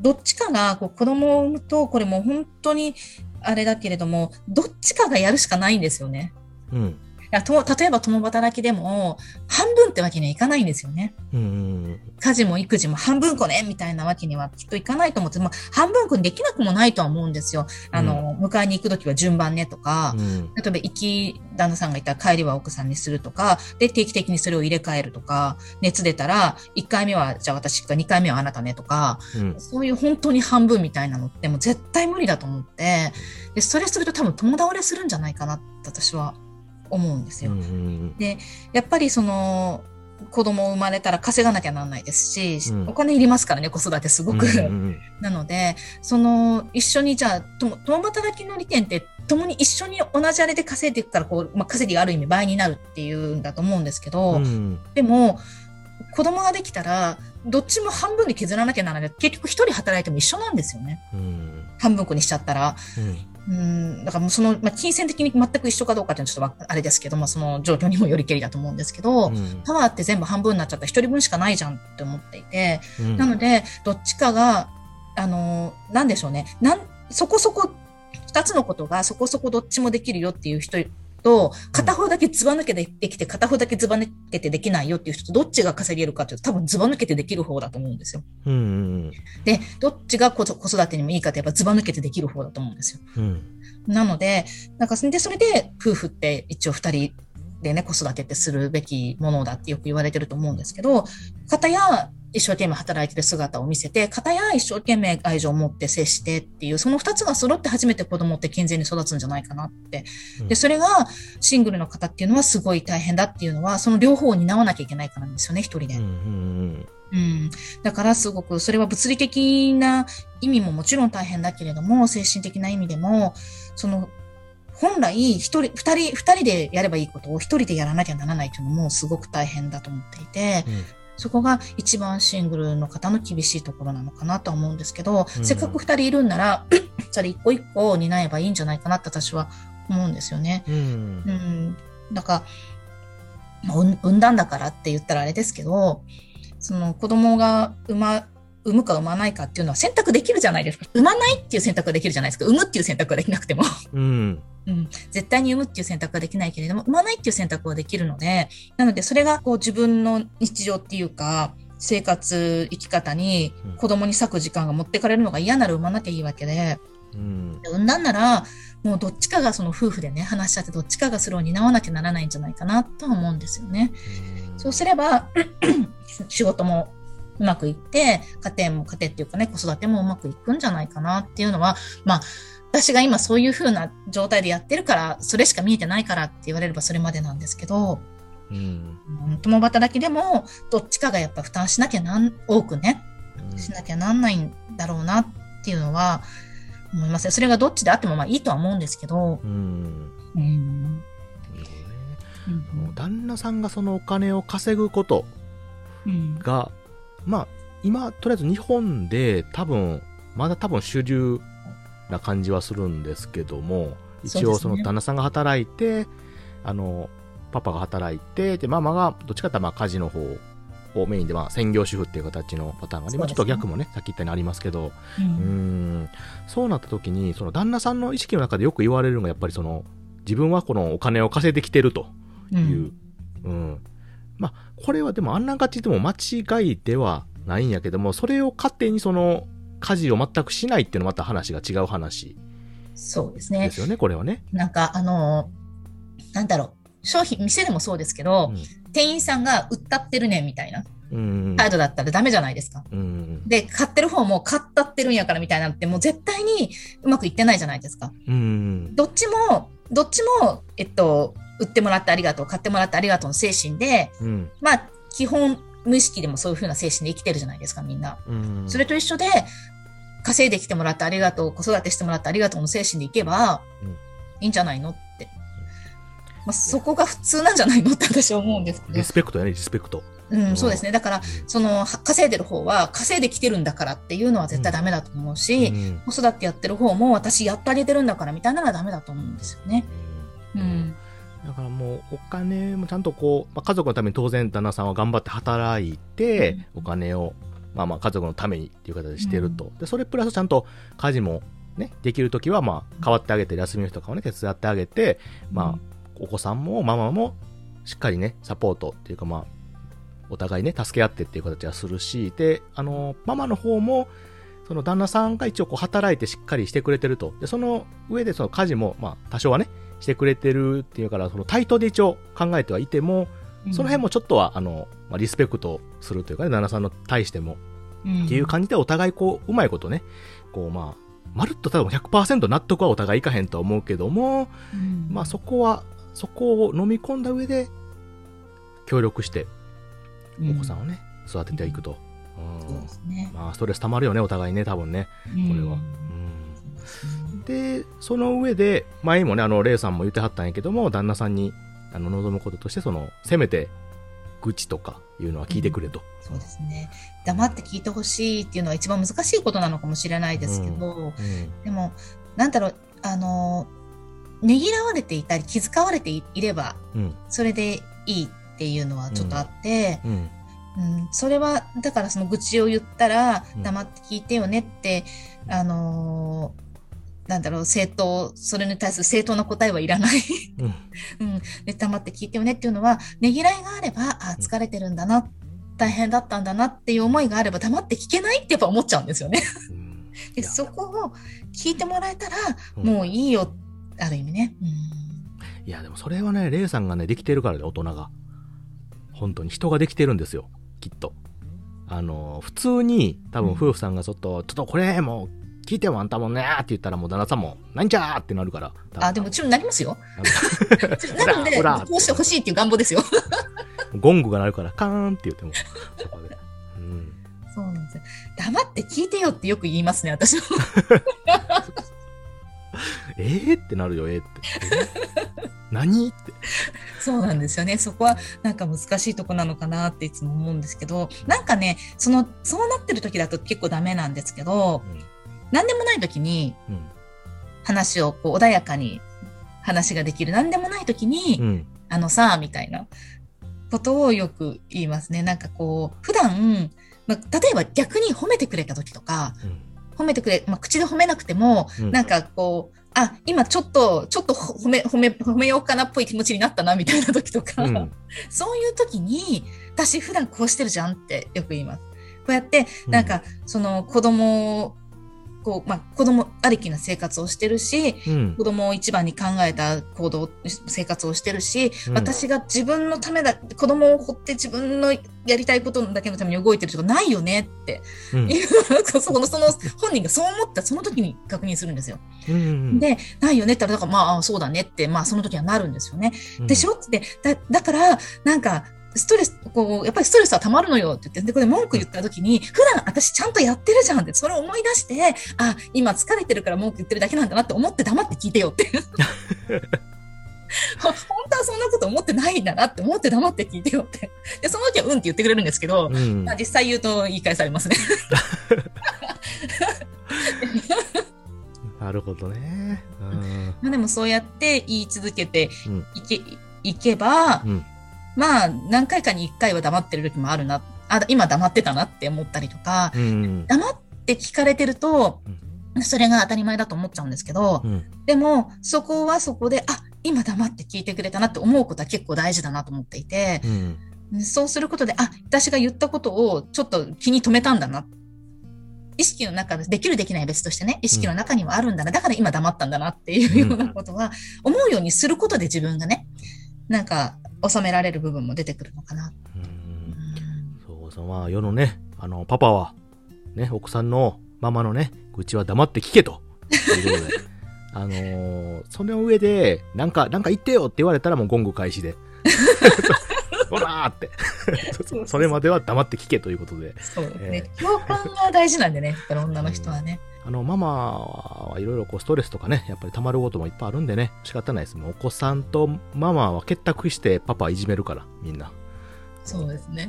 どっちかがこう子供を産むと、これもう本当にあれだけれども、どっちかがやるしかないんですよね。うん。やと例えば共働きでも半分ってわけにはいかないんですよね。うん。家事も育児も半分こねみたいなわけにはきっといかないと思って、まあ、半分こにできなくもないとは思うんですよ。あの、迎えに行くときは順番ねとか、うん。例えば行き旦那さんがいたら帰りは奥さんにするとか、で、定期的にそれを入れ替えるとか、熱出たら、1回目はじゃあ私か2回目はあなたねとか、うん。そういう本当に半分みたいなのってもう絶対無理だと思って、で、それすると多分友倒れするんじゃないかなって私は思うんですよ。うん。やっぱりその、子供生まれたら稼がなきゃなんないですし、うんお金いりますからね、子育てすごく。うん。なので、その、一緒にじゃあ、とも共働きの利点って、共に一緒に同じあれで稼いでいくから、こう、まあ、稼ぎがある意味倍になるっていうんだと思うんですけど、うん。でも、子供ができたら、どっちも半分で削らなきゃならない。結局一人働いても一緒なんですよね。うん。半分こにしちゃったら。うん。うん、だからもうその、まあ、金銭的に全く一緒かどうかっていうのはちょっとわあれですけど、まあ、その状況にもよりけりだと思うんですけど、うんパワーって全部半分になっちゃったら一人分しかないじゃんって思っていて、うんなので、どっちかが、あの、なんでしょうね。なん、そこそこ、二つのことがそこそこどっちもできるよっていう人と、片方だけズバ抜けてできて、片方だけズバ抜けてできないよっていう人と、どっちが稼げるかっていうと、多分ズバ抜けてできる方だと思うんですよ。うん。で、どっちが子子育てにもいいかってやっぱズバ抜けてできる方だと思うんですよ。うん。なので、なんか、で、それで、夫婦って一応二人でね、子育てってするべきものだってよく言われてると思うんですけど、片や一生懸命働いてる姿を見せて、片や一生懸命愛情を持って接してっていう、その二つが揃って初めて子供って健全に育つんじゃないかなって。うんで、それがシングルの方っていうのはすごい大変だっていうのは、その両方を担わなきゃいけないからなんですよね、一人で。うん。うん。うん。だからすごく、それは物理的な意味ももちろん大変だけれども、精神的な意味でも、その、本来、一人、二人、二人でやればいいことを一人でやらなきゃならないというのもすごく大変だと思っていて、そこが一番シングルの方の厳しいところなのかなとは思うんですけど、うんせっかく二人いるんなら、それ一個一個担えばいいんじゃないかなって私は思うんですよね。うん。うん。だから、産んだんだからって言ったらあれですけど、その子供が産ま、産むか産まないかっていうのは選択できるじゃないですか。産まないっていう選択ができるじゃないですか。産むっていう選択ができなくても。うん。うん。絶対に産むっていう選択ができないけれども、産まないっていう選択はできるので、なのでそれがこう自分の日常っていうか、生活、生き方にうん子供に割く時間が持ってかれるのが嫌なら産まなきゃいいわけで、うん。産んだんなら、もうどっちかがその夫婦でね、話し合ってどっちかがそれを担わなきゃならないんじゃないかなとは思うんですよね。そうすれば、仕事もうまくいって、家庭も、家庭っていうかね、子育てもうまくいくんじゃないかなっていうのは、まあ、私が今そういう風な状態でやってるから、それしか見えてないからって言われればそれまでなんですけど、うん。うん共働きでも、どっちかがやっぱ負担しなきゃなん、多くね、しなきゃなんないんだろうなっていうのは思いますね。それがどっちであってもまあいいとは思うんですけど、うん。うん。うん旦那さんがそのお金を稼ぐことうんが、まあ、今、とりあえず日本で多分、まだ多分主流な感じはするんですけども、一応その旦那さんが働いて、あの、パパが働いて、で、ママがどっちかってまあ家事の方をメインで、まあ専業主婦っていう形のパターンがあり、まあちょっと逆もね、さっき言ったようにありますけど、ううんーん、そうなった時に、その旦那さんの意識の中でよく言われるのが、やっぱりその、自分はこのお金を稼いできてるとういう。うん。まあ、これはでもあんながちでも間違いではないんやけども、それを勝手にその、家事を全くしないっていうのはまた話が違う話そうですね。ですよね、これはね。なんか、あのーなんだろう。商品、店でもそうですけど、店員さんが売ったってるねんみたいなうん。態度だったらダメじゃないですか。うん。で、買ってる方も買ったってるんやからみたいなのってもう絶対にうまくいってないじゃないですか。うん。どっちも、どっちも、えっと、売ってもらってありがとう、買ってもらってありがとうの精神で、うん。まあ、基本、無意識でもそういう風な精神で生きてるじゃないですか、みんな。うん。それと一緒で、稼いできてもらってありがとう、子育てしてもらってありがとうの精神でいけば、うんいいんじゃないのって。まあ、そこが普通なんじゃないのって私は思うんですけどリ。スペクトやね、リスペクト。うん、そうですね。だから、その、は稼いでる方は、稼いできてるんだからっていうのは絶対ダメだと思うし、うん子育てやってる方も、私やってあげてるんだからみたいなのはダメだと思うんですよね。うん。だからもうお金もちゃんとこう、まあ、家族のために当然旦那さんは頑張って働いて、お金をまあまあ家族のためにっていう形でしてると。で、それプラスちゃんと家事もね、できるときはまあ代わってあげて、休みの日とかをね、手伝ってあげて、まあ、お子さんもママもしっかりね、サポートっていうかまあ、お互いね、助け合ってっていう形はするし、で、あの、ママの方も、その旦那さんが一応こう働いてしっかりしてくれてると。で、その上でその家事も、まあ多少はね、してくれてるっていうから、その対等で一応考えてはいても、その辺もちょっとは、あの、まあ、リスペクトするというかね、旦那さんの対しても、っていう感じでお互いこう、うまいことね、こうまあ、まるっと多分100%納得はお互いいかへんとは思うけども、まあそこは、そこを飲み込んだ上で、協力して、お子さんをね、育てていくと。そうですね。まあ、ストレス溜まるよね、お互いね、多分ね、これは。うん、で、その上で、前にもね、あの、レイさんも言ってはったんやけども、旦那さんに、あの、望むこととして、その、せめて、愚痴とかいうのは聞いてくれと、うん、そうですね。黙って聞いてほしいっていうのは一番難しいことなのかもしれないですけど、うん。うん、でも、なんだろう、あの、ねぎらわれていたり、気遣われていれば、それでいいっていうのはちょっとあって、うん。うん、それは、だからその愚痴を言ったら、黙って聞いてよねって、うん、あのー、なんだろう、正当、それに対する正当な答えはいらないうん。うん。で、黙って聞いてよねっていうのは、ねぎらいがあれば、あ、疲れてるんだな、大変だったんだなっていう思いがあれば、黙って聞けないってやっぱ思っちゃうんですよね。で、そこを聞いてもらえたら、もういいよ、ある意味ね。うん。いや、でもそれはね、レイさんがね、できてるからで、大人が。本当に人ができてるんですよ。きっと。あの、普通に、多分夫婦さんがちょっと、うん、ちょっとこれ、もう、聞いてもあんたもねって言ったらもう旦那さんも、なんじゃーってなるから。あ、でもちろんなりますよ。なので、こうしてほしいっていう願望ですよ。ゴングが鳴るから、カーンって言っても、そこで。うん。そうなんですよ。黙って聞いてよってよく言いますね、私も。ええってなるよ、ええって。何って。そうなんですよね。そこはなんか難しいとこなのかなっていつも思うんですけど、なんかね、その、そうなってる時だと結構ダメなんですけど、うん、何でもない時に、話をこう穏やかに話ができる。何でもない時に、うん、あのさ、みたいな。ことをよく言いますね。なんかこう、普段、まあ、例えば逆に褒めてくれた時とか、うん、褒めてくれ、まあ、口で褒めなくても、なんかこう、あ、今ちょっと、ちょっと褒め、褒め、褒めようかなっぽい気持ちになったな、みたいな時とか、うん、そういう時に、私普段こうしてるじゃんってよく言います。こうやって、なんか、その子供こう、まあ、子供ありきな生活をしてるし、うん、子供を一番に考えた行動、生活をしてるし、うん、私が自分のためだ、子供を掘って自分のやりたいことだけのために動いてるとかないよねっていう、うん、その、その本人がそう思ったその時に確認するんですよ。うんうん、で、ないよねって言ったら、だからまあ、そうだねって、まあ、その時はなるんですよね。でしょって、だ、だから、なんか、ストレス、こう、やっぱりストレスは溜まるのよって言って、で、これ文句言った時に、普段私ちゃんとやってるじゃんって、それを思い出して、あ、今疲れてるから文句言ってるだけなんだなって思って黙って聞いてよって。本当はそんなこと思ってないんだなって思って黙って聞いてよって。で、その時はうんって言ってくれるんですけど、うん、実際言うと言い返されますね。なるほどね。うん、まあでもそうやって言い続けていけ、うん、いけば、うんまあ、何回かに1回は黙ってる時もあるな、あ、今黙ってたなって思ったりとか、うん、黙って聞かれてると、それが当たり前だと思っちゃうんですけど、うん、でも、そこはそこで、あ、今黙って聞いてくれたなって思うことは結構大事だなと思っていて、うん、そうすることで、あ、私が言ったことをちょっと気に留めたんだな。意識の中で、できるできない別としてね、意識の中にはあるんだな。だから今黙ったんだなっていうようなことは、思うようにすることで自分がね、なんか、収められる部分も出てくるのかな。うん。そうそう、まあ世のね、あの、パパは、ね、奥さんのママのね、愚痴は黙って聞けと。いうことで。あのー、その上で、なんか、なんか言ってよって言われたらもうゴング開始で。ほらーってそれまでは黙って聞けということで。そうですね。えー、共感が大事なんでね、女の人はね。あの、ママはいろいろこうストレスとかね、やっぱり溜まることもいっぱいあるんでね、仕方ないです。もうお子さんとママは結託してパパいじめるから、みんな。そうですね。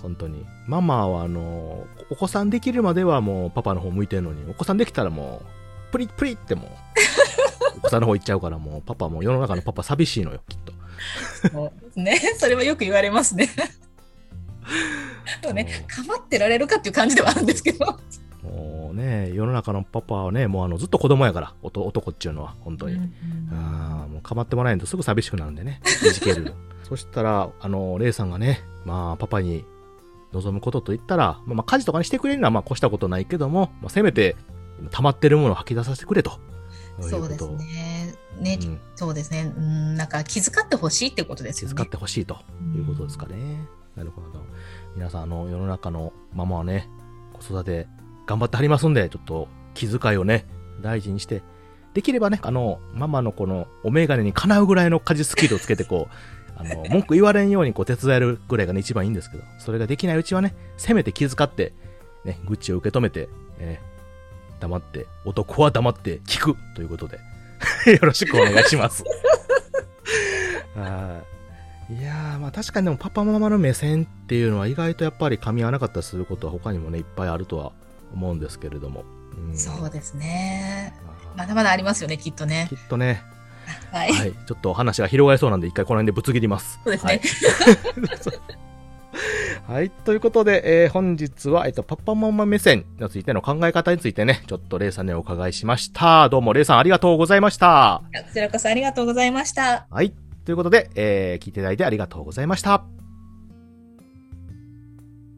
本当に。ママはあの、お子さんできるまではもうパパの方向いてるのに、お子さんできたらもう、プリップリってもう、お子さんの方行っちゃうからもう、パパも世の中のパパ寂しいのよ、きっと。そうですね。それはよく言われますね。でもね、かまってられるかっていう感じではあるんですけど。ね、世の中のパパはね、もうあの、ずっと子供やから、男男っていうのは、本当に。うんああ、もう構ってもらえんとすぐ寂しくなるんでね、いじける。そしたら、あの、レイさんがね、まあ、パパに望むことと言ったら、まあ、まあ家事とかにしてくれるのは、まあ、越したことないけども、まあ、せめて、溜まってるものを吐き出させてくれと。そうですね。ね、うんそうですね。うん、なんか気遣ってほしいってことですよね気遣っ。てほしいということですかね。なるほど。皆さん、あの、世の中のママはね、子育て頑張ってはりますんで、ちょっと気遣いをね、大事にして、できればね、あの、ママのこの、お眼鏡にかなうぐらいの家事スキルをつけて、こう、あの、文句言われんようにこう手伝えるぐらいがね、一番いいんですけど、それができないうちはね、せめて気遣って、ね、愚痴を受け止めて、えー黙って、男は黙って聞くということで、よろしくお願いします。はいいやー、まあ確かにでもパパママの目線っていうのは意外とやっぱり噛み合わなかったりすることは他にもね、いっぱいあるとは思うんですけれども。うんそうですね。ままだまだありますよね、きっとあねき。っとね、はい。はい、ちょっと話が広がりそうなんで一回この辺でぶつ切ります。そうですね。はい。はい。ということで、えー本日は、えっと、パパママ目線についての考え方についてね、ちょっとレイさんにお伺いしました。どうもレイさんありがとうございました。こちらこそありがとうございました。はい。ということで、えー聞いていただいてありがとうございました。